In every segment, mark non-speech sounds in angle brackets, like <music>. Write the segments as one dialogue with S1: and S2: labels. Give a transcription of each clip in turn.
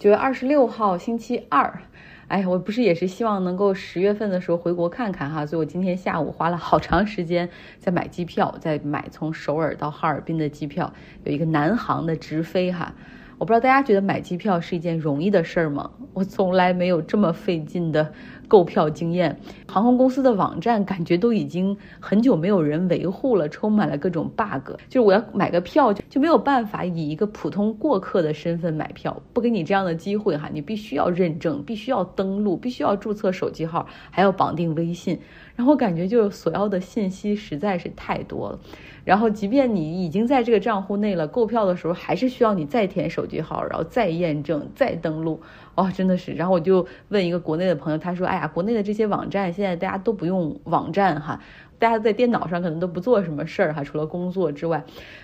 S1: 九月二十六号星期二，哎，我不是也是希望能够十月份的时候回国看看哈，所以我今天下午花了好长时间在买机票，在买从首尔到哈尔滨的机票，有一个南航的直飞哈。我不知道大家觉得买机票是一件容易的事儿吗？<laughs> 我从来没有这么费劲的。购票经验，航空公司的网站感觉都已经很久没有人维护了，充满了各种 bug。就是我要买个票，就就没有办法以一个普通过客的身份买票，不给你这样的机会哈，你必须要认证，必须要登录，必须要注册手机号，还要绑定微信。然后我感觉就所要的信息实在是太多了。然后即便你已经在这个账户内了，购票的时候还是需要你再填手机号，然后再验证，再登录。哦，真的是。然后我就问一个国内的朋友，他说：“哎呀，国内的这些网站现在大家都不用网站哈，大家在电脑上可能都不做什么事儿哈，除了工作之外。”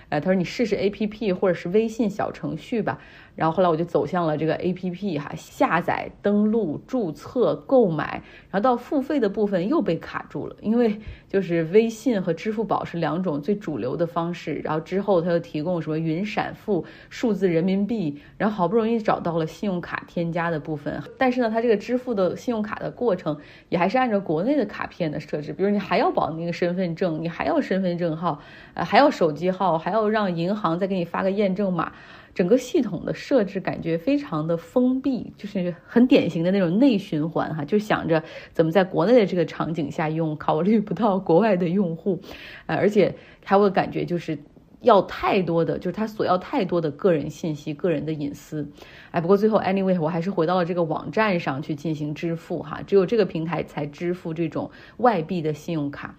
S1: 呃，他说：“你试试 A P P 或者是微信小程序吧。”然后后来我就走向了这个 A P P 哈，下载、登录、注册、购买，然后到付费的部分又被卡住了，因为就是微信和支付宝是两种最主流的方式，然后之后他又提供什么云闪付、数字人民币，然后好不容易找到了信用卡添加的部分，但是呢，他这个支付的信用卡的过程也还是按照国内的卡片的设置，比如你还要绑那个身份证，你还要身份证号，呃，还要手机号，还要要让银行再给你发个验证码。整个系统的设置感觉非常的封闭，就是很典型的那种内循环哈，就想着怎么在国内的这个场景下用，考虑不到国外的用户，呃，而且还会感觉就是要太多的，就是他索要太多的个人信息、个人的隐私，哎，不过最后 anyway 我还是回到了这个网站上去进行支付哈，只有这个平台才支付这种外币的信用卡。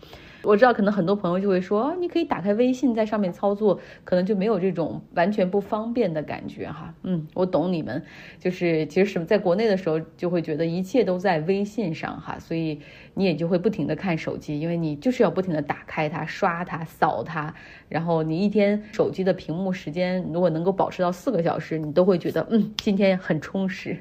S1: 我知道，可能很多朋友就会说，你可以打开微信在上面操作，可能就没有这种完全不方便的感觉哈。嗯，我懂你们，就是其实什么，在国内的时候就会觉得一切都在微信上哈，所以你也就会不停的看手机，因为你就是要不停的打开它、刷它、扫它，然后你一天手机的屏幕时间如果能够保持到四个小时，你都会觉得嗯，今天很充实。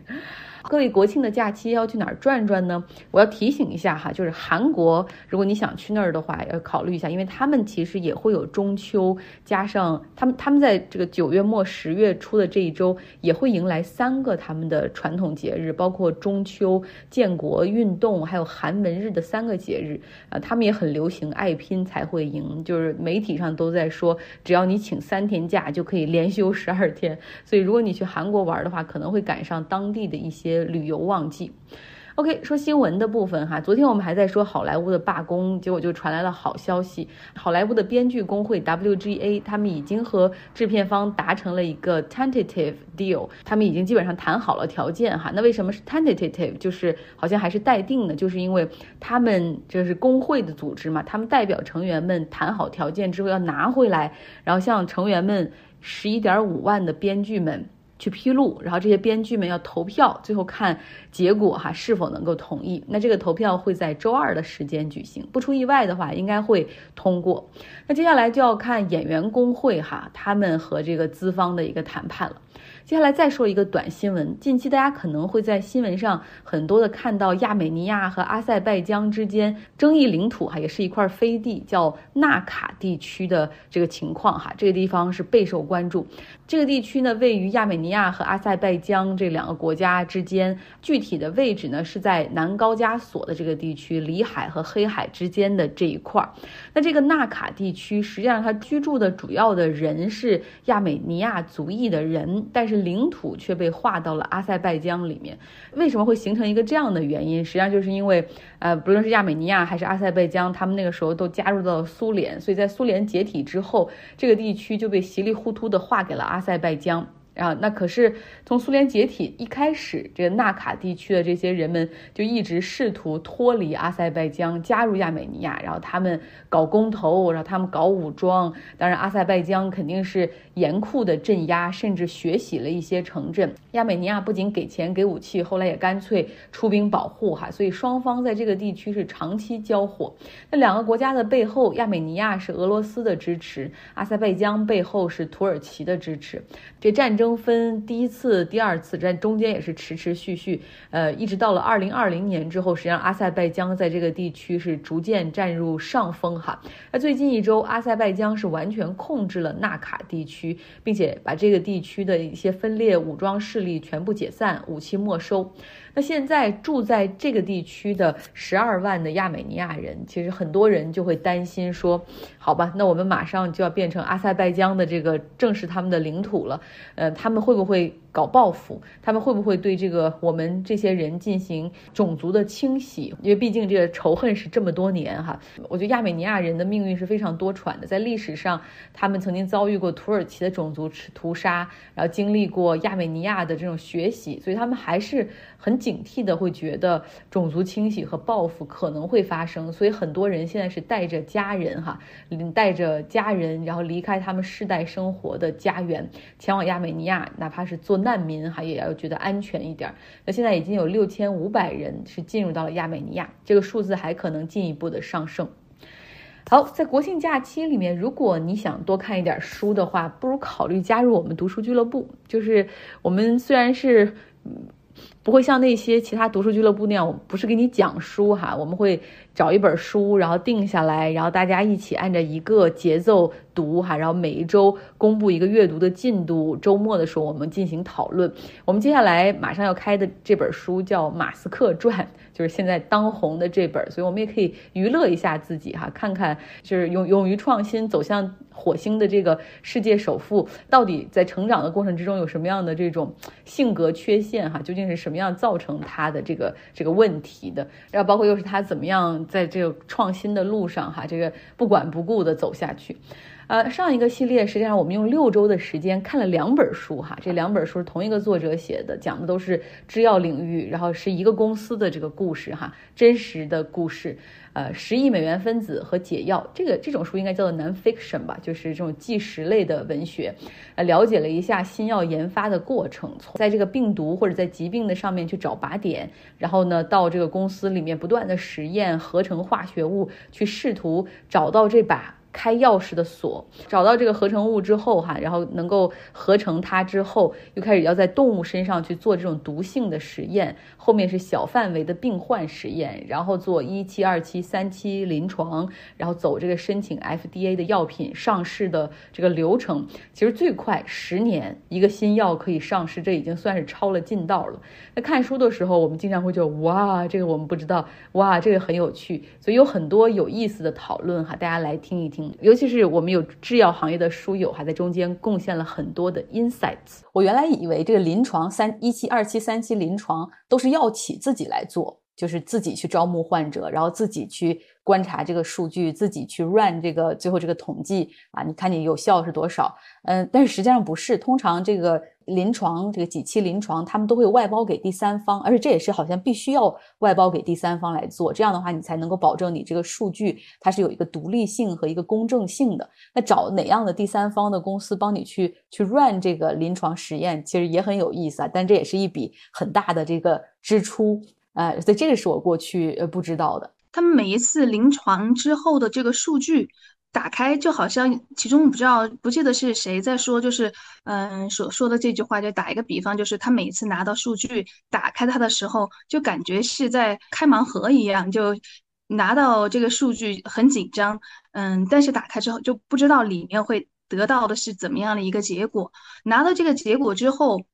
S1: 各位国庆的假期要去哪儿转转呢？我要提醒一下哈，就是韩国，如果你想去那儿的话，要考虑一下，因为他们其实也会有中秋，加上他们他们在这个九月末十月初的这一周也会迎来三个他们的传统节日，包括中秋、建国运动，还有寒文日的三个节日啊，他们也很流行爱拼才会赢，就是媒体上都在说，只要你请三天假就可以连休十二天，所以如果你去韩国玩的话，可能会赶上当地的一些。旅游旺季，OK，说新闻的部分哈。昨天我们还在说好莱坞的罢工，结果就传来了好消息。好莱坞的编剧工会 WGA，他们已经和制片方达成了一个 tentative deal，他们已经基本上谈好了条件哈。那为什么是 tentative？就是好像还是待定的，就是因为他们这是工会的组织嘛，他们代表成员们谈好条件之后要拿回来，然后向成员们十一点五万的编剧们。去披露，然后这些编剧们要投票，最后看结果哈是否能够同意。那这个投票会在周二的时间举行，不出意外的话应该会通过。那接下来就要看演员工会哈他们和这个资方的一个谈判了。接下来再说一个短新闻，近期大家可能会在新闻上很多的看到亚美尼亚和阿塞拜疆之间争议领土哈，也是一块飞地，叫纳卡地区的这个情况哈，这个地方是备受关注。这个地区呢，位于亚美尼亚和阿塞拜疆这两个国家之间，具体的位置呢是在南高加索的这个地区，里海和黑海之间的这一块儿。那这个纳卡地区，实际上它居住的主要的人是亚美尼亚族裔的人，但是。领土却被划到了阿塞拜疆里面，为什么会形成一个这样的原因？实际上就是因为，呃，不论是亚美尼亚还是阿塞拜疆，他们那个时候都加入到了苏联，所以在苏联解体之后，这个地区就被稀里糊涂的划给了阿塞拜疆。啊，那可是从苏联解体一开始，这个纳卡地区的这些人们就一直试图脱离阿塞拜疆，加入亚美尼亚。然后他们搞公投，然后他们搞武装。当然，阿塞拜疆肯定是严酷的镇压，甚至血洗了一些城镇。亚美尼亚不仅给钱给武器，后来也干脆出兵保护哈。所以双方在这个地区是长期交火。那两个国家的背后，亚美尼亚是俄罗斯的支持，阿塞拜疆背后是土耳其的支持。这战争。分第一次、第二次，在中间也是持持续续，呃，一直到了二零二零年之后，实际上阿塞拜疆在这个地区是逐渐占入上风哈。那最近一周，阿塞拜疆是完全控制了纳卡地区，并且把这个地区的一些分裂武装势力全部解散，武器没收。那现在住在这个地区的十二万的亚美尼亚人，其实很多人就会担心说，好吧，那我们马上就要变成阿塞拜疆的这个正式他们的领土了，呃，他们会不会？搞报复，他们会不会对这个我们这些人进行种族的清洗？因为毕竟这个仇恨是这么多年哈。我觉得亚美尼亚人的命运是非常多舛的，在历史上，他们曾经遭遇过土耳其的种族屠杀，然后经历过亚美尼亚的这种血洗，所以他们还是很警惕的，会觉得种族清洗和报复可能会发生。所以很多人现在是带着家人哈，带着家人，然后离开他们世代生活的家园，前往亚美尼亚，哪怕是做。难民哈也要觉得安全一点。那现在已经有六千五百人是进入到了亚美尼亚，这个数字还可能进一步的上升。好，在国庆假期里面，如果你想多看一点书的话，不如考虑加入我们读书俱乐部。就是我们虽然是。不会像那些其他读书俱乐部那样，不是给你讲书哈，我们会找一本书，然后定下来，然后大家一起按照一个节奏读哈，然后每一周公布一个阅读的进度，周末的时候我们进行讨论。我们接下来马上要开的这本书叫《马斯克传》，就是现在当红的这本，所以我们也可以娱乐一下自己哈，看看就是勇勇于创新走向。火星的这个世界首富到底在成长的过程之中有什么样的这种性格缺陷？哈，究竟是什么么样造成他的这个这个问题的？然后包括又是他怎么样在这个创新的路上哈，这个不管不顾的走下去。呃，上一个系列实际上我们用六周的时间看了两本书哈，这两本书是同一个作者写的，讲的都是制药领域，然后是一个公司的这个故事哈，真实的故事。呃，十亿美元分子和解药，这个这种书应该叫做 non-fiction 吧，就是这种纪实类的文学。呃，了解了一下新药研发的过程，从在这个病毒或者在疾病的上面去找靶点，然后呢，到这个公司里面不断的实验合成化学物，去试图找到这把。开钥匙的锁，找到这个合成物之后，哈，然后能够合成它之后，又开始要在动物身上去做这种毒性的实验。后面是小范围的病患实验，然后做一期、二期、三期临床，然后走这个申请 FDA 的药品上市的这个流程。其实最快十年一个新药可以上市，这已经算是超了近道了。那看书的时候，我们经常会觉得哇，这个我们不知道，哇，这个很有趣，所以有很多有意思的讨论哈，大家来听一听。尤其是我们有制药行业的书友，还在中间贡献了很多的 insights。我原来以为这个临床三一期、二期、三期临床都是药企自己来做，就是自己去招募患者，然后自己去观察这个数据，自己去 run 这个最后这个统计啊，你看你有效是多少？嗯，但是实际上不是，通常这个。临床这个几期临床，他们都会外包给第三方，而且这也是好像必须要外包给第三方来做，这样的话你才能够保证你这个数据它是有一个独立性和一个公正性的。那找哪样的第三方的公司帮你去去 run 这个临床实验，其实也很有意思啊，但这也是一笔很大的这个支出，呃，所以这个是我过去呃不知道的。
S2: 他们每一次临床之后的这个数据。打开就好像其中不知道不记得是谁在说，就是嗯所说的这句话，就打一个比方，就是他每次拿到数据打开它的时候，就感觉是在开盲盒一样，就拿到这个数据很紧张，嗯，但是打开之后就不知道里面会得到的是怎么样的一个结果。拿到这个结果之后，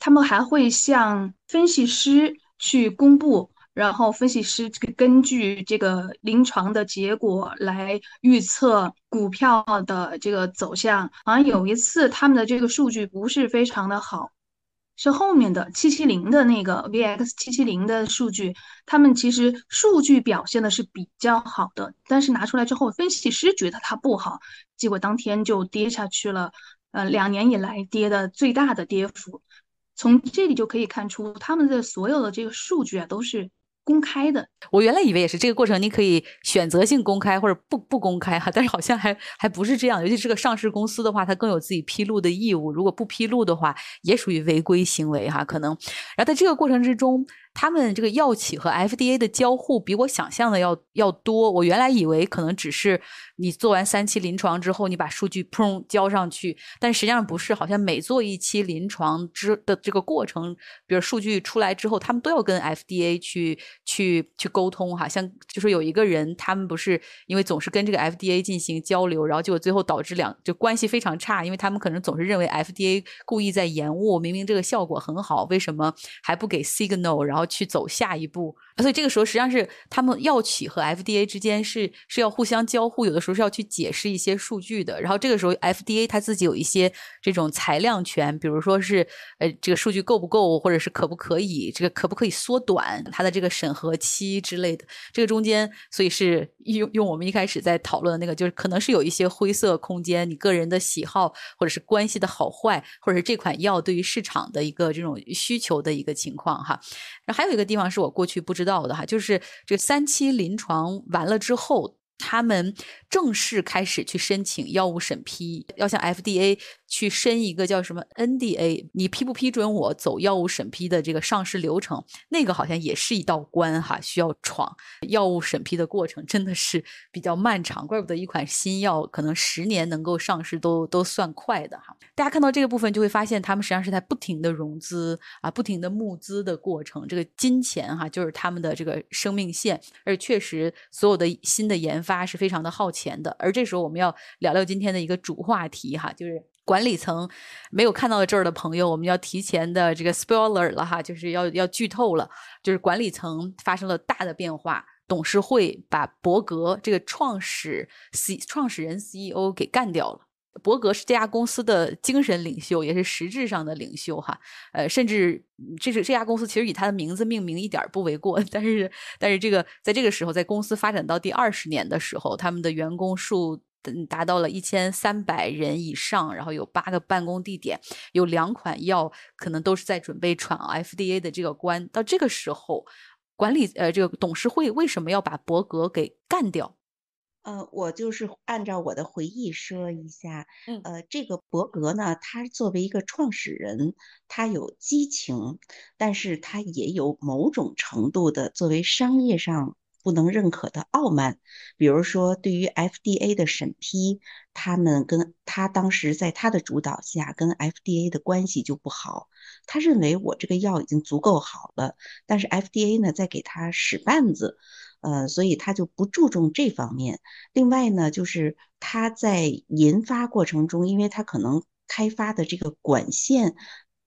S2: 他们还会向分析师去公布。然后分析师根据这个临床的结果来预测股票的这个走向。好像有一次他们的这个数据不是非常的好，是后面的七七零的那个 VX 七七零的数据，他们其实数据表现的是比较好的，但是拿出来之后，分析师觉得它不好，结果当天就跌下去了，呃，两年以来跌的最大的跌幅。从这里就可以看出，他们的所有的这个数据啊都是。公开的，
S1: 我原来以为也是这个过程，你可以选择性公开或者不不公开哈，<laughs> 但是好像还还不是这样。尤其是个上市公司的话，它更有自己披露的义务，如果不披露的话，也属于违规行为哈。可能，然后在这个过程之中。他们这个药企和 FDA 的交互比我想象的要要多。我原来以为可能只是你做完三期临床之后，你把数据砰交上去，但实际上不是，好像每做一期临床之的这个过程，比如数据出来之后，他们都要跟 FDA 去去去沟通哈。像就是有一个人，他们不是因为总是跟这个 FDA 进行交流，然后结果最后导致两就关系非常差，因为他们可能总是认为 FDA 故意在延误，明明这个效果很好，为什么还不给 signal，然后。去走下一步。所以这个时候实际上是他们药企和 FDA 之间是是要互相交互，有的时候是要去解释一些数据的。然后这个时候 FDA 它自己有一些这种裁量权，比如说是呃这个数据够不够，或者是可不可以这个可不可以缩短它的这个审核期之类的。这个中间所以是用用我们一开始在讨论的那个，就是可能是有一些灰色空间，你个人的喜好或者是关系的好坏，或者是这款药对于市场的一个这种需求的一个情况哈。然后还有一个地方是我过去不知道到的哈，就是这三期临床完了之后。他们正式开始去申请药物审批，要向 FDA 去申一个叫什么 NDA，你批不批准我走药物审批的这个上市流程？那个好像也是一道关哈，需要闯。药物审批的过程真的是比较漫长，怪不得一款新药可能十年能够上市都都算快的哈。大家看到这个部分就会发现，他们实际上是在不停的融资啊，不停的募资的过程。这个金钱哈，就是他们的这个生命线，而确实所有的新的研发。发是非常的耗钱的，而这时候我们要聊聊今天的一个主话题哈，就是管理层没有看到这儿的朋友，我们要提前的这个 spoiler 了哈，就是要要剧透了，就是管理层发生了大的变化，董事会把伯格这个创始 C 创始人 CEO 给干掉了。伯格是这家公司的精神领袖，也是实质上的领袖哈。呃，甚至这是这家公司其实以他的名字命名一点不为过。但是，但是这个在这个时候，在公司发展到第二十年的时候，他们的员工数达到了一千三百人以上，然后有八个办公地点，有两款药可能都是在准备闯 FDA 的这个关。到这个时候，管理呃这个董事会为什么要把伯格给干掉？
S3: 呃，我就是按照我的回忆说一下，呃，这个伯格呢，他作为一个创始人，他有激情，但是他也有某种程度的作为商业上不能认可的傲慢。比如说，对于 FDA 的审批，他们跟他当时在他的主导下，跟 FDA 的关系就不好。他认为我这个药已经足够好了，但是 FDA 呢，在给他使绊子。呃，所以他就不注重这方面。另外呢，就是他在研发过程中，因为他可能开发的这个管线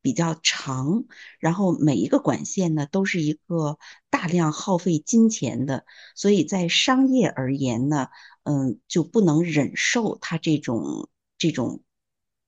S3: 比较长，然后每一个管线呢都是一个大量耗费金钱的，所以在商业而言呢，嗯，就不能忍受他这种这种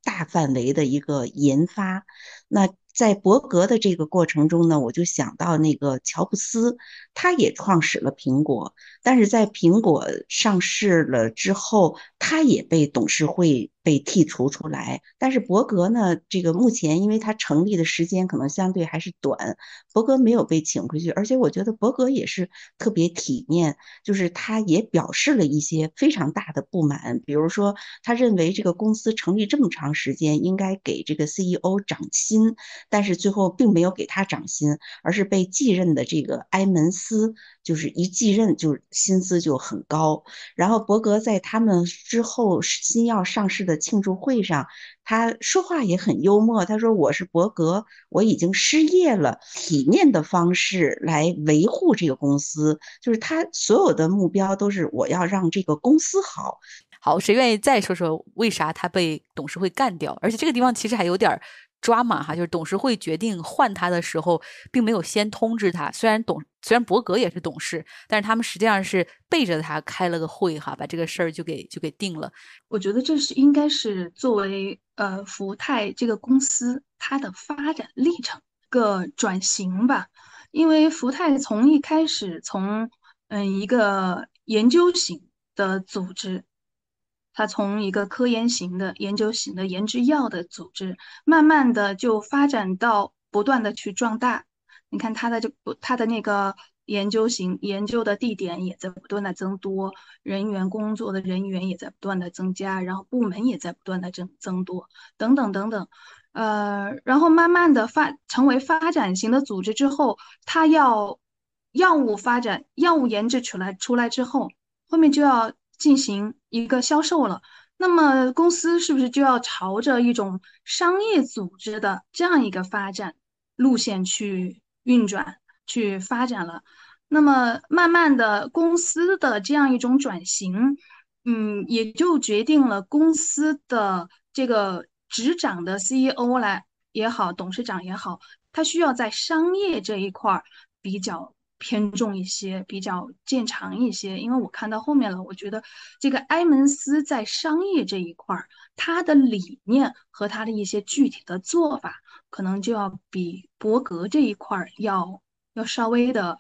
S3: 大范围的一个研发。那在伯格的这个过程中呢，我就想到那个乔布斯，他也创始了苹果，但是在苹果上市了之后，他也被董事会。被剔除出来，但是伯格呢？这个目前因为他成立的时间可能相对还是短，伯格没有被请回去。而且我觉得伯格也是特别体面，就是他也表示了一些非常大的不满，比如说他认为这个公司成立这么长时间应该给这个 CEO 涨薪，但是最后并没有给他涨薪，而是被继任的这个埃门斯。就是一继任就薪资就很高，然后伯格在他们之后新药上市的庆祝会上，他说话也很幽默。他说：“我是伯格，我已经失业了，体面的方式来维护这个公司，就是他所有的目标都是我要让这个公司好。”
S1: 好，谁愿意再说说为啥他被董事会干掉？而且这个地方其实还有点。抓马哈，就是董事会决定换他的时候，并没有先通知他。虽然董虽然伯格也是董事，但是他们实际上是背着他开了个会哈，把这个事儿就给就给定了。
S2: 我觉得这是应该是作为呃福泰这个公司它的发展历程个转型吧，因为福泰从一开始从嗯一个研究型的组织。它从一个科研型的、研究型的研制药的组织，慢慢的就发展到不断的去壮大。你看它的这它的那个研究型研究的地点也在不断的增多，人员工作的人员也在不断的增加，然后部门也在不断的增增多，等等等等。呃，然后慢慢的发成为发展型的组织之后，它要药物发展、药物研制出来出来之后，后面就要进行一个销售了。那么公司是不是就要朝着一种商业组织的这样一个发展路线去运转、去发展了？那么慢慢的，公司的这样一种转型，嗯，也就决定了公司的这个执掌的 CEO 来也好，董事长也好，他需要在商业这一块儿比较。偏重一些，比较见长一些，因为我看到后面了，我觉得这个埃蒙斯在商业这一块儿，他的理念和他的一些具体的做法，可能就要比伯格这一块儿要要稍微的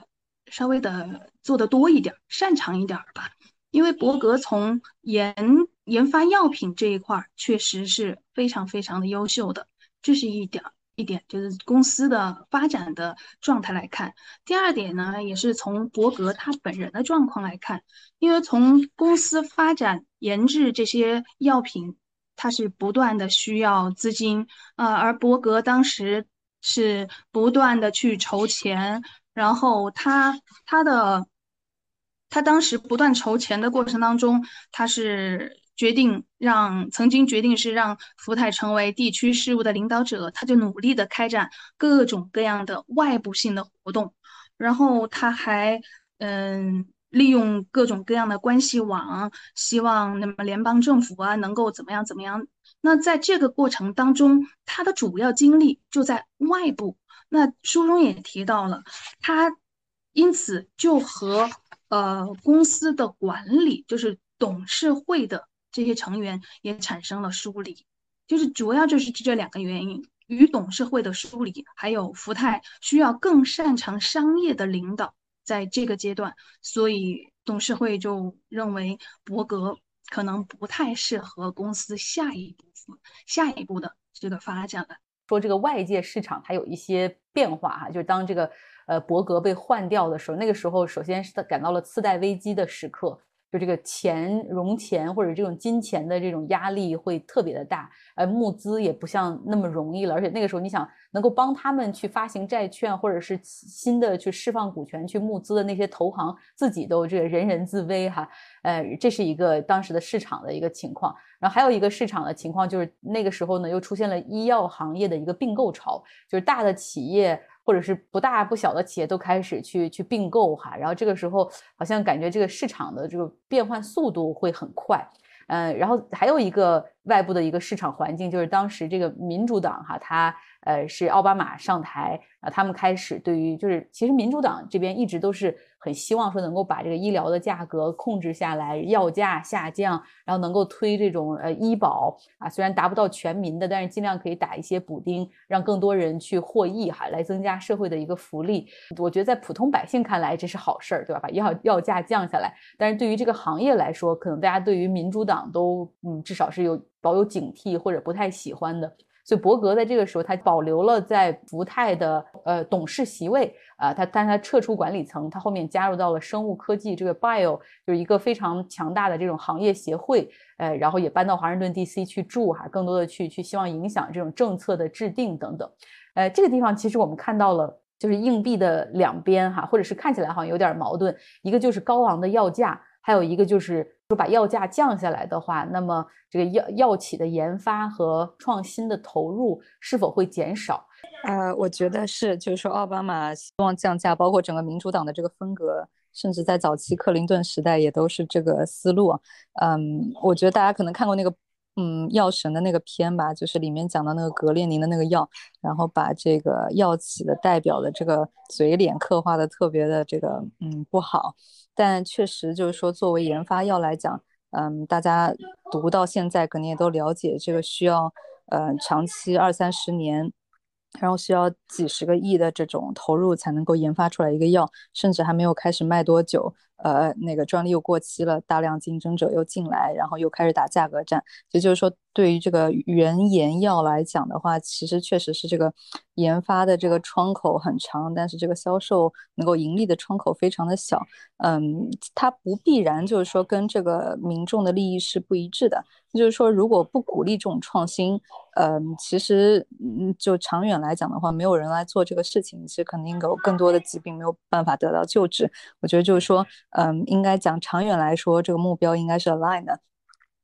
S2: 稍微的做的多一点，擅长一点吧。因为伯格从研研发药品这一块儿确实是非常非常的优秀的，这是一点。一点就是公司的发展的状态来看，第二点呢，也是从伯格他本人的状况来看，因为从公司发展研制这些药品，它是不断的需要资金，呃，而伯格当时是不断的去筹钱，然后他他的他当时不断筹钱的过程当中，他是。决定让曾经决定是让福泰成为地区事务的领导者，他就努力的开展各种各样的外部性的活动，然后他还嗯利用各种各样的关系网，希望那么联邦政府啊能够怎么样怎么样。那在这个过程当中，他的主要精力就在外部。那书中也提到了，他因此就和呃公司的管理，就是董事会的。这些成员也产生了疏离，就是主要就是这两个原因，与董事会的疏离，还有福泰需要更擅长商业的领导，在这个阶段，所以董事会就认为伯格可能不太适合公司下一步下一步的这个发展了。
S1: 说这个外界市场它有一些变化哈，就是当这个呃伯格被换掉的时候，那个时候首先是他感到了次贷危机的时刻。就这个钱融钱或者这种金钱的这种压力会特别的大，呃，募资也不像那么容易了。而且那个时候，你想能够帮他们去发行债券，或者是新的去释放股权去募资的那些投行，自己都这个人人自危哈。呃，这是一个当时的市场的一个情况。然后还有一个市场的情况就是那个时候呢，又出现了医药行业的一个并购潮，就是大的企业。或者是不大不小的企业都开始去去并购哈，然后这个时候好像感觉这个市场的这个变换速度会很快，嗯，然后还有一个外部的一个市场环境，就是当时这个民主党哈，它呃是奥巴马上台，啊，他们开始对于就是其实民主党这边一直都是。很希望说能够把这个医疗的价格控制下来，药价下降，然后能够推这种呃医保啊，虽然达不到全民的，但是尽量可以打一些补丁，让更多人去获益哈，来增加社会的一个福利。我觉得在普通百姓看来这是好事儿，对吧？把药药价降下来，但是对于这个行业来说，可能大家对于民主党都嗯至少是有保有警惕或者不太喜欢的。所以伯格在这个时候，他保留了在福泰的呃董事席位啊，他但是他撤出管理层，他后面加入到了生物科技这个 bio，就是一个非常强大的这种行业协会，呃，然后也搬到华盛顿 DC 去住哈，更多的去去希望影响这种政策的制定等等，呃，这个地方其实我们看到了，就是硬币的两边哈，或者是看起来好像有点矛盾，一个就是高昂的药价。还有一个就是把药价降下来的话，那么这个药药企的研发和创新的投入是否会减少？
S4: 呃，我觉得是，就是说奥巴马希望降价，包括整个民主党的这个风格，甚至在早期克林顿时代也都是这个思路。嗯，我觉得大家可能看过那个。嗯，药神的那个片吧，就是里面讲的那个格列宁的那个药，然后把这个药企的代表的这个嘴脸刻画的特别的这个嗯不好，但确实就是说作为研发药来讲，嗯，大家读到现在肯定也都了解，这个需要呃长期二三十年。然后需要几十个亿的这种投入才能够研发出来一个药，甚至还没有开始卖多久，呃，那个专利又过期了，大量竞争者又进来，然后又开始打价格战。也就是说，对于这个原研药来讲的话，其实确实是这个研发的这个窗口很长，但是这个销售能够盈利的窗口非常的小。嗯，它不必然就是说跟这个民众的利益是不一致的。就是说，如果不鼓励这种创新，嗯，其实嗯，就长远来讲的话，没有人来做这个事情，其实肯定有更多的疾病没有办法得到救治。我觉得就是说，嗯，应该讲长远来说，这个目标应该是 align 的。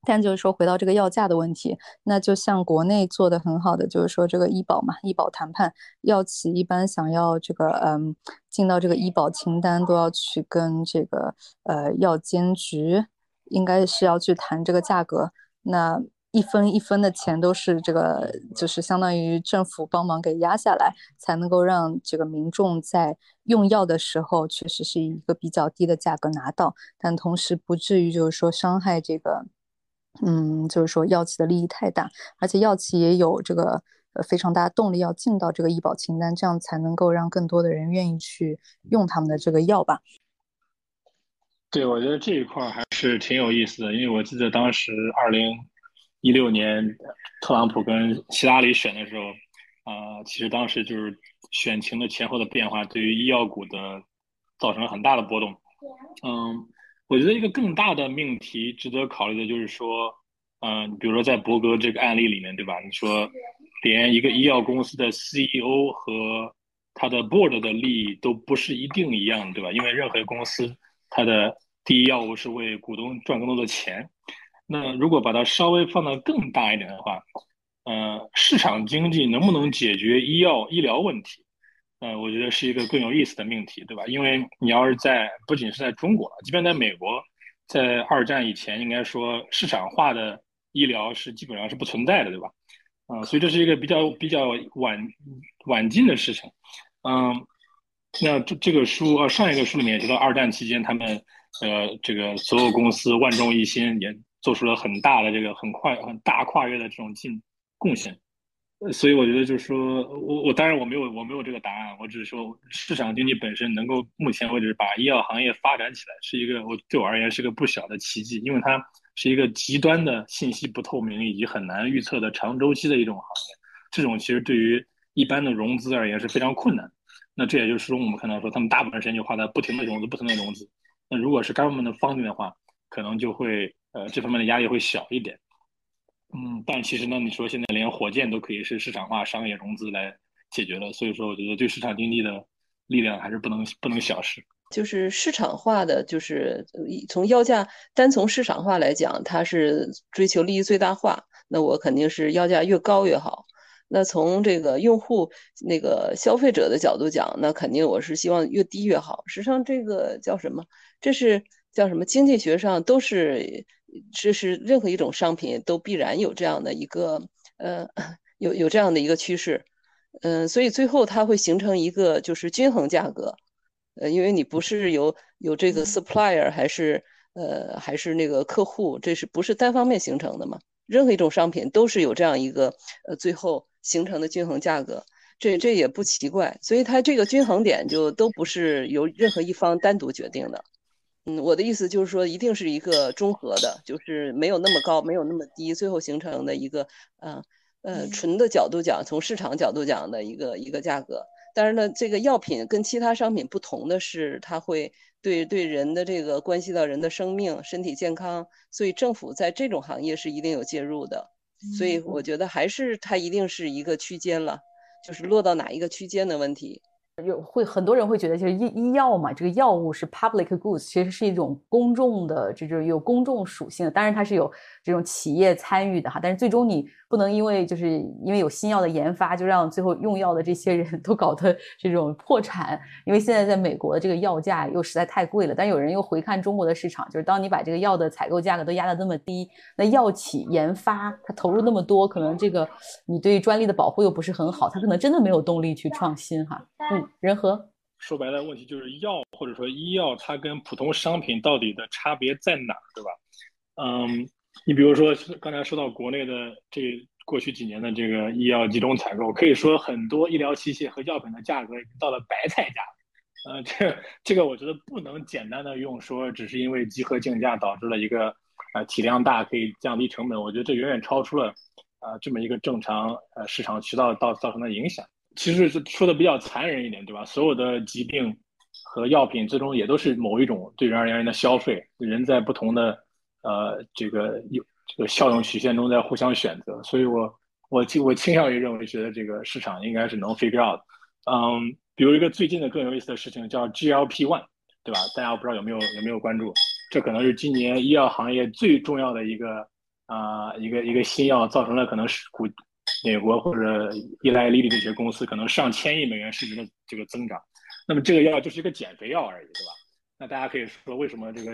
S4: 但就是说，回到这个药价的问题，那就像国内做的很好的，就是说这个医保嘛，医保谈判，药企一般想要这个嗯进到这个医保清单，都要去跟这个呃药监局，应该是要去谈这个价格。那一分一分的钱都是这个，就是相当于政府帮忙给压下来，才能够让这个民众在用药的时候，确实是以一个比较低的价格拿到，但同时不至于就是说伤害这个，嗯，就是说药企的利益太大，而且药企也有这个呃非常大的动力要进到这个医保清单，这样才能够让更多的人愿意去用他们的这个药吧。
S5: 对，我觉得这一块还是挺有意思的，因为我记得当时二零一六年特朗普跟希拉里选的时候，啊，其实当时就是选情的前后的变化，对于医药股的造成了很大的波动。嗯，我觉得一个更大的命题值得考虑的就是说，嗯，比如说在博格这个案例里面，对吧？你说连一个医药公司的 CEO 和他的 board 的利益都不是一定一样，对吧？因为任何公司。它的第一要务是为股东赚更多的钱。那如果把它稍微放到更大一点的话，呃，市场经济能不能解决医药医疗问题？呃，我觉得是一个更有意思的命题，对吧？因为你要是在不仅是在中国，即便在美国，在二战以前，应该说市场化的医疗是基本上是不存在的，对吧？啊，所以这是一个比较比较晚晚近的事情，嗯。那这这个书呃，上一个书里面提到，二战期间他们呃，这个所有公司万众一心，也做出了很大的这个很快很大跨越的这种进贡献。所以我觉得就是说，我我当然我没有我没有这个答案，我只是说市场经济本身能够目前为止把医药行业发展起来，是一个我对我而言是个不小的奇迹，因为它是一个极端的信息不透明以及很难预测的长周期的一种行业。这种其实对于一般的融资而言是非常困难。那这也就是说，我们看到说，他们大部分时间就花在不停的融资、不停的融资。那如果是 government 的方面的话，可能就会呃这方面的压力会小一点。嗯，但其实呢，你说现在连火箭都可以是市场化商业融资来解决了，所以说我觉得对市场经济的力量还是不能不能小视。
S6: 就是市场化的，就是从要价单从市场化来讲，它是追求利益最大化，那我肯定是要价越高越好。那从这个用户、那个消费者的角度讲，那肯定我是希望越低越好。实际上，这个叫什么？这是叫什么？经济学上都是，这是任何一种商品都必然有这样的一个，呃，<laughs> 有有这样的一个趋势。嗯，所以最后它会形成一个就是均衡价格。呃，因为你不是有有这个 supplier 还是呃还是那个客户，这是不是单方面形成的嘛？任何一种商品都是有这样一个呃最后。形成的均衡价格，这这也不奇怪，所以它这个均衡点就都不是由任何一方单独决定的。嗯，我的意思就是说，一定是一个中和的，就是没有那么高，没有那么低，最后形成的一个，呃呃，纯的角度讲，从市场角度讲的一个一个价格。但是呢，这个药品跟其他商品不同的是，它会对对人的这个关系到人的生命、身体健康，所以政府在这种行业是一定有介入的。所以我觉得还是它一定是一个区间了，就是落到哪一个区间的问题。
S1: 有会很多人会觉得，就是医医药嘛，这个药物是 public goods，其实是一种公众的，这就是有公众属性。当然它是有这种企业参与的哈，但是最终你不能因为就是因为有新药的研发，就让最后用药的这些人都搞得这种破产。因为现在在美国的这个药价又实在太贵了，但有人又回看中国的市场，就是当你把这个药的采购价格都压得那么低，那药企研发它投入那么多，可能这个你对专利的保护又不是很好，它可能真的没有动力去创新哈。嗯。仁和
S5: 说白了，问题就是药或者说医药，它跟普通商品到底的差别在哪，对吧？嗯，你比如说刚才说到国内的这过去几年的这个医药集中采购，可以说很多医疗器械和药品的价格已经到了白菜价，呃，这这个我觉得不能简单的用说，只是因为集合竞价导致了一个呃体量大可以降低成本，我觉得这远远超出了啊这么一个正常呃市场渠道造造成的影响。其实是说的比较残忍一点，对吧？所有的疾病和药品最终也都是某一种对人而言的消费，人在不同的呃这个有这个效用曲线中在互相选择，所以我我倾我倾向于认为，觉得这个市场应该是能 figure out，嗯。比如一个最近的更有意思的事情叫 GLP one，对吧？大家不知道有没有有没有关注？这可能是今年医药行业最重要的一个啊一个一个新药，造成了可能是股美国或者伊莱利的这些公司可能上千亿美元市值的这个增长。那么这个药就是一个减肥药而已，对吧？那大家可以说为什么这个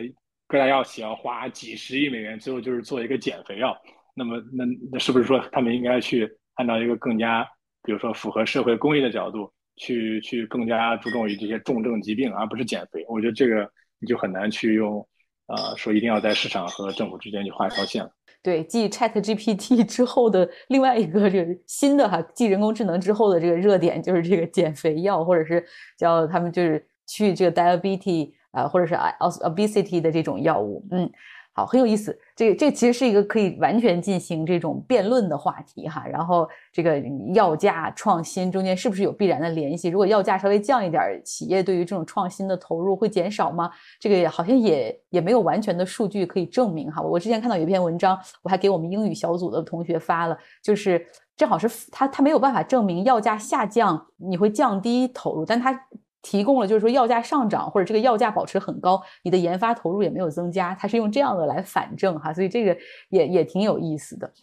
S5: 各大药企要花几十亿美元，最后就是做一个减肥药？那么那那是不是说他们应该去按照一个更加比如说符合社会公益的角度？去去更加注重于这些重症疾病，而不是减肥。我觉得这个你就很难去用，呃，说一定要在市场和政府之间去画一条线了。
S1: 对，继 Chat GPT <laughs> 之后的另外一个这个新的哈，继人工智能之后的这个热点就是这个减肥药，或者是叫他们就是去这个 diabetes 啊，或者是 obesity 的这种药物，嗯。好，很有意思。这这其实是一个可以完全进行这种辩论的话题哈。然后这个药价创新中间是不是有必然的联系？如果药价稍微降一点，企业对于这种创新的投入会减少吗？这个好像也也没有完全的数据可以证明哈。我之前看到有一篇文章，我还给我们英语小组的同学发了，就是正好是他他没有办法证明药价下降你会降低投入，但他。提供了就是说药价上涨或者这个药价保持很高，你的研发投入也没有增加，它是用这样的来反证哈，所以这个也也挺有意思的。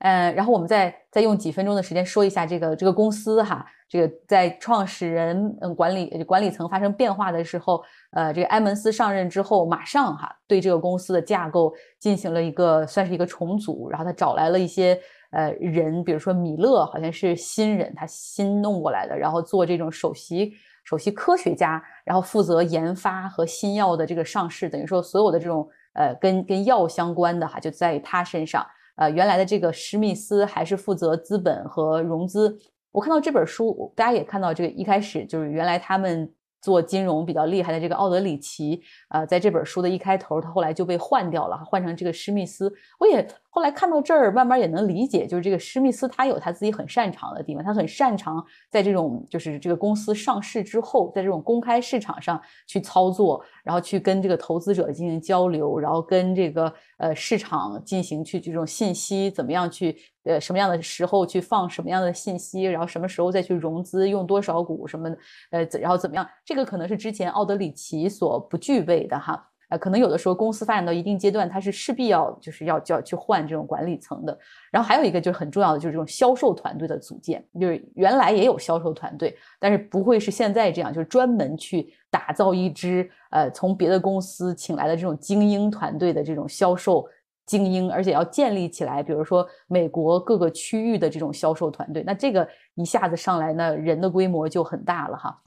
S1: 嗯，然后我们再再用几分钟的时间说一下这个这个公司哈，这个在创始人嗯管理管理层发生变化的时候，呃，这个埃蒙斯上任之后，马上哈对这个公司的架构进行了一个算是一个重组，然后他找来了一些呃人，比如说米勒好像是新人，他新弄过来的，然后做这种首席。首席科学家，然后负责研发和新药的这个上市，等于说所有的这种呃跟跟药相关的哈，就在于他身上。呃，原来的这个史密斯还是负责资本和融资。我看到这本书，大家也看到这个一开始就是原来他们。做金融比较厉害的这个奥德里奇，呃，在这本书的一开头，他后来就被换掉了，换成这个施密斯。我也后来看到这儿，慢慢也能理解，就是这个施密斯他有他自己很擅长的地方，他很擅长在这种就是这个公司上市之后，在这种公开市场上去操作，然后去跟这个投资者进行交流，然后跟这个呃市场进行去这种信息怎么样去。呃，什么样的时候去放什么样的信息，然后什么时候再去融资，用多少股什么的，呃，然后怎么样？这个可能是之前奥德里奇所不具备的哈。呃，可能有的时候公司发展到一定阶段，它是势必要就是要就要去换这种管理层的。然后还有一个就是很重要的就是这种销售团队的组建，就是原来也有销售团队，但是不会是现在这样，就是专门去打造一支呃从别的公司请来的这种精英团队的这种销售。精英，而且要建立起来，比如说美国各个区域的这种销售团队，那这个一下子上来，那人的规模就很大了哈。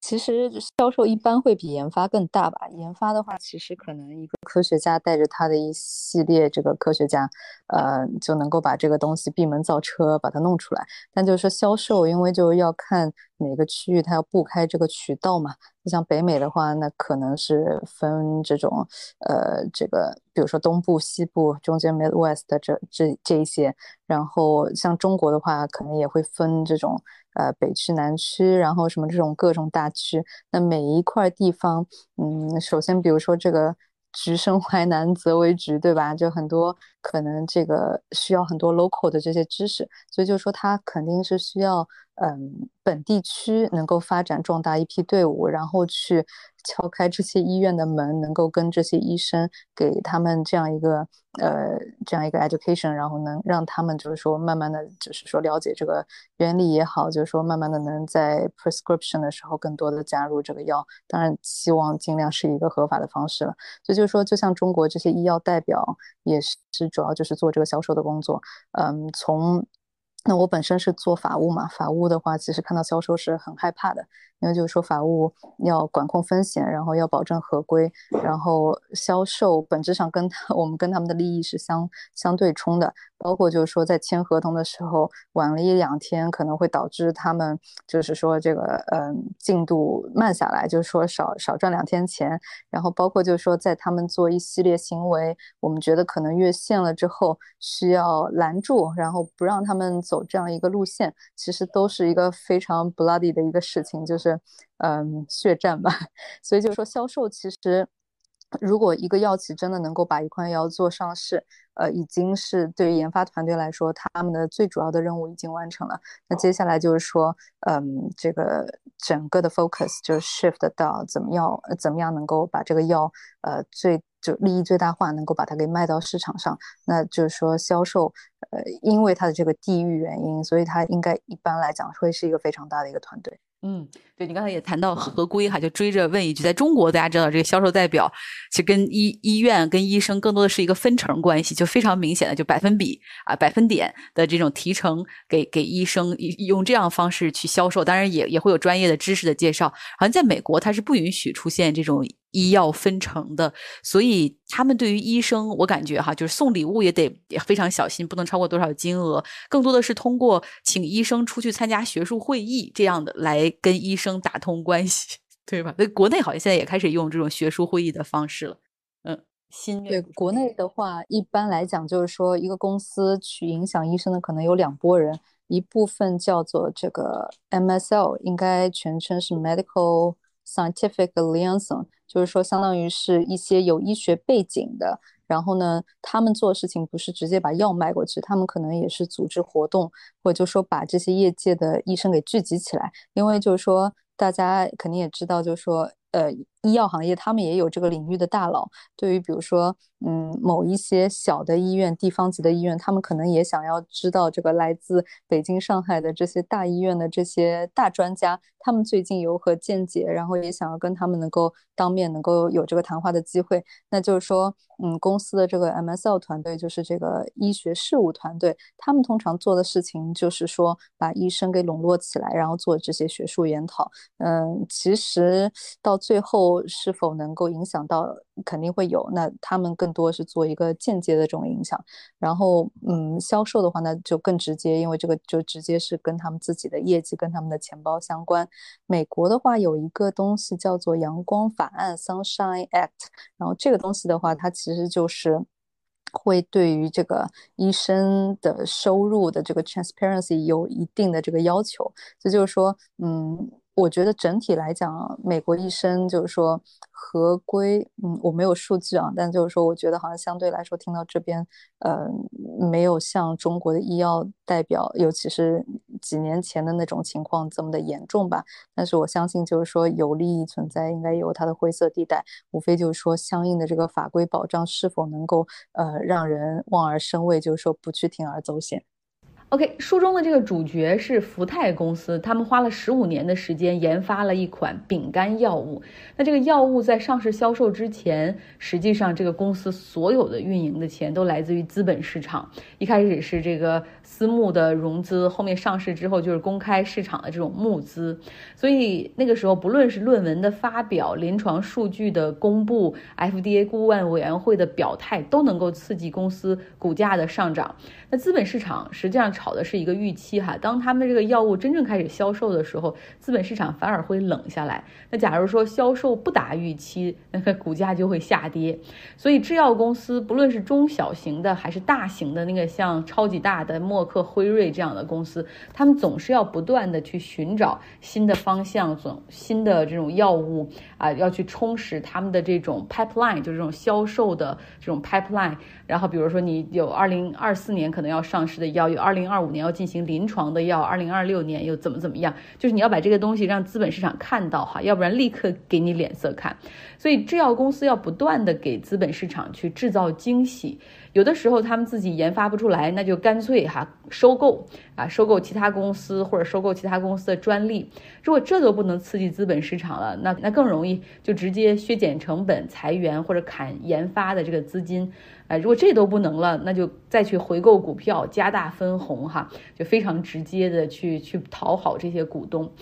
S4: 其实销售一般会比研发更大吧？研发的话，其实可能一个科学家带着他的一系列这个科学家，呃，就能够把这个东西闭门造车把它弄出来。但就是说销售，因为就要看哪个区域它要布开这个渠道嘛。就像北美的话，那可能是分这种，呃，这个比如说东部、西部、中间 Midwest 的这这这一些。然后像中国的话，可能也会分这种。呃，北区、南区，然后什么这种各种大区，那每一块地方，嗯，首先比如说这个“橘生淮南，则为橘”，对吧？就很多可能这个需要很多 local 的这些知识，所以就说它肯定是需要。嗯，本地区能够发展壮大一批队伍，然后去敲开这些医院的门，能够跟这些医生给他们这样一个呃这样一个 education，然后能让他们就是说慢慢的就是说了解这个原理也好，就是说慢慢的能在 prescription 的时候更多的加入这个药，当然希望尽量是一个合法的方式了。所以就是说，就像中国这些医药代表也是主要就是做这个销售的工作，嗯，从。那我本身是做法务嘛，法务的话，其实看到销售是很害怕的，因为就是说法务要管控风险，然后要保证合规，然后销售本质上跟他 <laughs> 我们跟他们的利益是相相对冲的。包括就是说在签合同的时候晚了一两天，可能会导致他们就是说这个嗯进度慢下来，就是说少少赚两天钱。然后包括就是说在他们做一系列行为，我们觉得可能越线了之后需要拦住，然后不让他们走这样一个路线，其实都是一个非常 bloody 的一个事情，就是嗯血战吧。<laughs> 所以就是说销售其实。如果一个药企真的能够把一款药做上市，呃，已经是对于研发团队来说，他们的最主要的任务已经完成了。那接下来就是说，嗯，这个整个的 focus 就 shift 到怎么样，怎么样能够把这个药，呃，最就利益最大化，能够把它给卖到市场上。那就是说，销售，呃，因为它的这个地域原因，所以它应该一般来讲会是一个非常大的一个团队。
S1: 嗯，对你刚才也谈到合规哈，就追着问一句，在中国大家知道这个销售代表其实跟医医院跟医生更多的是一个分成关系，就非常明显的就百分比啊百分点的这种提成给给医生用这样方式去销售，当然也也会有专业的知识的介绍。好像在美国它是不允许出现这种。医药分成的，所以他们对于医生，我感觉哈，就是送礼物也得也非常小心，不能超过多少金额。更多的是通过请医生出去参加学术会议这样的来跟医生打通关系，对吧？所以国内好像现在也开始用这种学术会议的方式了。嗯，新
S4: 对国内的话，一般来讲就是说，一个公司去影响医生的可能有两拨人，一部分叫做这个 MSL，应该全称是 Medical Scientific Liaison。就是说，相当于是一些有医学背景的，然后呢，他们做事情不是直接把药卖过去，他们可能也是组织活动，或者就说把这些业界的医生给聚集起来，因为就是说，大家肯定也知道，就是说。呃，医药行业他们也有这个领域的大佬。对于比如说，嗯，某一些小的医院、地方级的医院，他们可能也想要知道这个来自北京、上海的这些大医院的这些大专家，他们最近有何见解，然后也想要跟他们能够当面能够有这个谈话的机会。那就是说，嗯，公司的这个 MSL 团队就是这个医学事务团队，他们通常做的事情就是说把医生给笼络起来，然后做这些学术研讨。嗯，其实到最后是否能够影响到，肯定会有。那他们更多是做一个间接的这种影响。然后，嗯，销售的话那就更直接，因为这个就直接是跟他们自己的业绩、跟他们的钱包相关。美国的话有一个东西叫做阳光法案 （Sunshine Act），然后这个东西的话，它其实就是会对于这个医生的收入的这个 transparency 有一定的这个要求。这就是说，嗯。我觉得整体来讲，美国医生就是说合规，嗯，我没有数据啊，但就是说，我觉得好像相对来说，听到这边，呃，没有像中国的医药代表，尤其是几年前的那种情况这么的严重吧。但是我相信，就是说有利益存在，应该有它的灰色地带，无非就是说相应的这个法规保障是否能够，呃，让人望而生畏，就是说不去铤而走险。
S1: OK，书中的这个主角是福泰公司，他们花了十五年的时间研发了一款丙肝药物。那这个药物在上市销售之前，实际上这个公司所有的运营的钱都来自于资本市场。一开始是这个私募的融资，后面上市之后就是公开市场的这种募资。所以那个时候，不论是论文的发表、临床数据的公布、FDA 顾问委员会的表态，都能够刺激公司股价的上涨。那资本市场实际上。炒的是一个预期哈，当他们这个药物真正开始销售的时候，资本市场反而会冷下来。那假如说销售不达预期，那个股价就会下跌。所以制药公司不论是中小型的还是大型的，那个像超级大的默克、辉瑞这样的公司，他们总是要不断的去寻找新的方向，总新的这种药物啊，要去充实他们的这种 pipeline，就是这种销售的这种 pipeline。然后比如说你有二零二四年可能要上市的药，有二零。二五年要进行临床的药，二零二六年又怎么怎么样？就是你要把这个东西让资本市场看到哈，要不然立刻给你脸色看。所以制药公司要不断的给资本市场去制造惊喜。有的时候他们自己研发不出来，那就干脆哈收购啊，收购其他公司或者收购其他公司的专利。如果这都不能刺激资本市场了，那 <laughs> 那更容易就直接削减成本、裁员或者砍研发的这个资金。哎，如果这都不能了，那就再去回购股票，加大分红哈，就非常直接的去去讨好这些股东。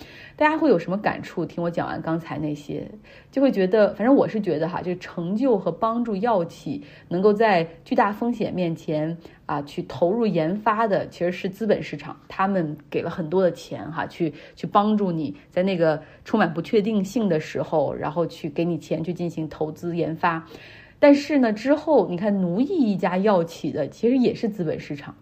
S1: 大家会有什么感触？听我讲完刚才那些，就会觉得，反正我是觉得哈，就成就和帮助药企能够在巨大风险面前啊去投入研发的，其实是资本市场，他们给了很多的钱哈，去去帮助你在那个充满不确定性的时候，然后去给你钱去进行投资研发。但是呢，之后你看奴役一家药企的，其实也是资本市场。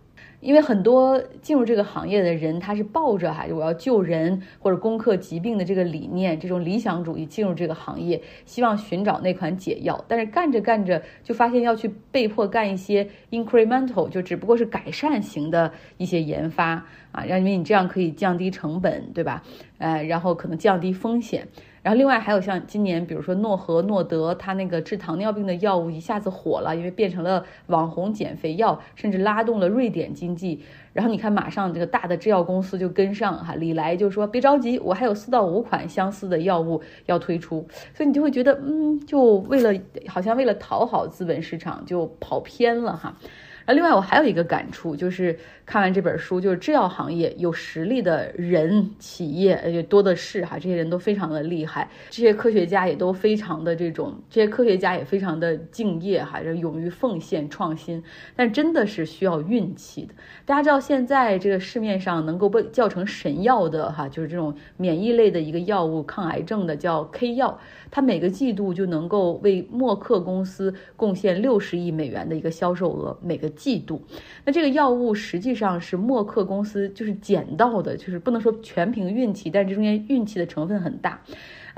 S1: 因为很多进入这个行业的人，他是抱着哈我要救人或者攻克疾病的这个理念，这种理想主义进入这个行业，希望寻找那款解药。但是干着干着就发现要去被迫干一些 incremental，就只不过是改善型的一些研发啊，因为你这样可以降低成本，对吧？呃，然后可能降低风险。然后另外还有像今年，比如说诺和诺德，它那个治糖尿病的药物一下子火了，因为变成了网红减肥药，甚至拉动了瑞典经济。然后你看，马上这个大的制药公司就跟上哈，李来就说别着急，我还有四到五款相似的药物要推出。所以你就会觉得，嗯，就为了好像为了讨好资本市场，就跑偏了哈。那另外我还有一个感触，就是看完这本书，就是制药行业有实力的人、企业也多的是哈，这些人都非常的厉害，这些科学家也都非常的这种，这些科学家也非常的敬业哈，就勇于奉献、创新，但真的是需要运气的。大家知道现在这个市面上能够被叫成神药的哈，就是这种免疫类的一个药物，抗癌症的叫 K 药，它每个季度就能够为默克公司贡献六十亿美元的一个销售额，每个。嫉妒，那这个药物实际上是默克公司就是捡到的，就是不能说全凭运气，但是这中间运气的成分很大。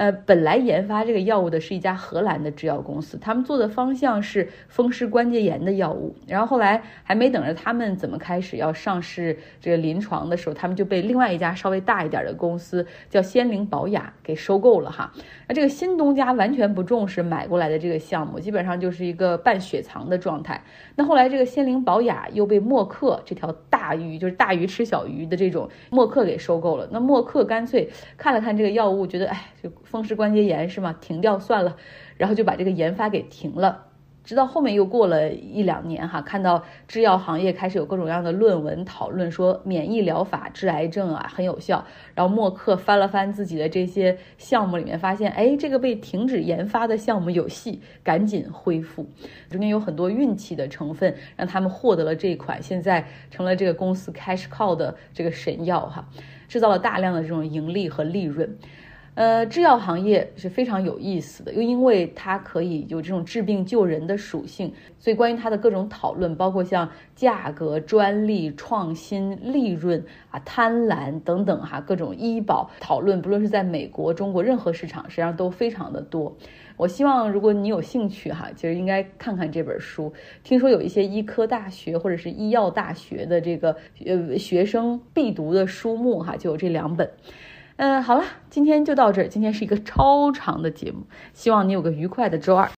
S1: 呃，本来研发这个药物的是一家荷兰的制药公司，他们做的方向是风湿关节炎的药物。然后后来还没等着他们怎么开始要上市这个临床的时候，他们就被另外一家稍微大一点的公司叫仙灵宝雅给收购了哈。那这个新东家完全不重视买过来的这个项目，基本上就是一个半雪藏的状态。那后来这个仙灵宝雅又被默克这条大鱼，就是大鱼吃小鱼的这种默克给收购了。那默克干脆看了看这个药物，觉得哎就。风湿关节炎是吗？停掉算了，然后就把这个研发给停了。直到后面又过了一两年，哈，看到制药行业开始有各种各样的论文讨论，说免疫疗法治癌症啊很有效。然后默克翻了翻自己的这些项目里面，发现哎，这个被停止研发的项目有戏，赶紧恢复。中间有很多运气的成分，让他们获得了这款，现在成了这个公司 cash cow 的这个神药哈，制造了大量的这种盈利和利润。呃，制药行业是非常有意思的，又因为它可以有这种治病救人的属性，所以关于它的各种讨论，包括像价格、专利、创新、利润啊、贪婪等等哈，各种医保讨论，不论是在美国、中国任何市场，实际上都非常的多。我希望如果你有兴趣哈，其实应该看看这本书。听说有一些医科大学或者是医药大学的这个呃学生必读的书目哈，就有这两本。嗯，好了，今天就到这儿。今天是一个超长的节目，希望你有个愉快的周二。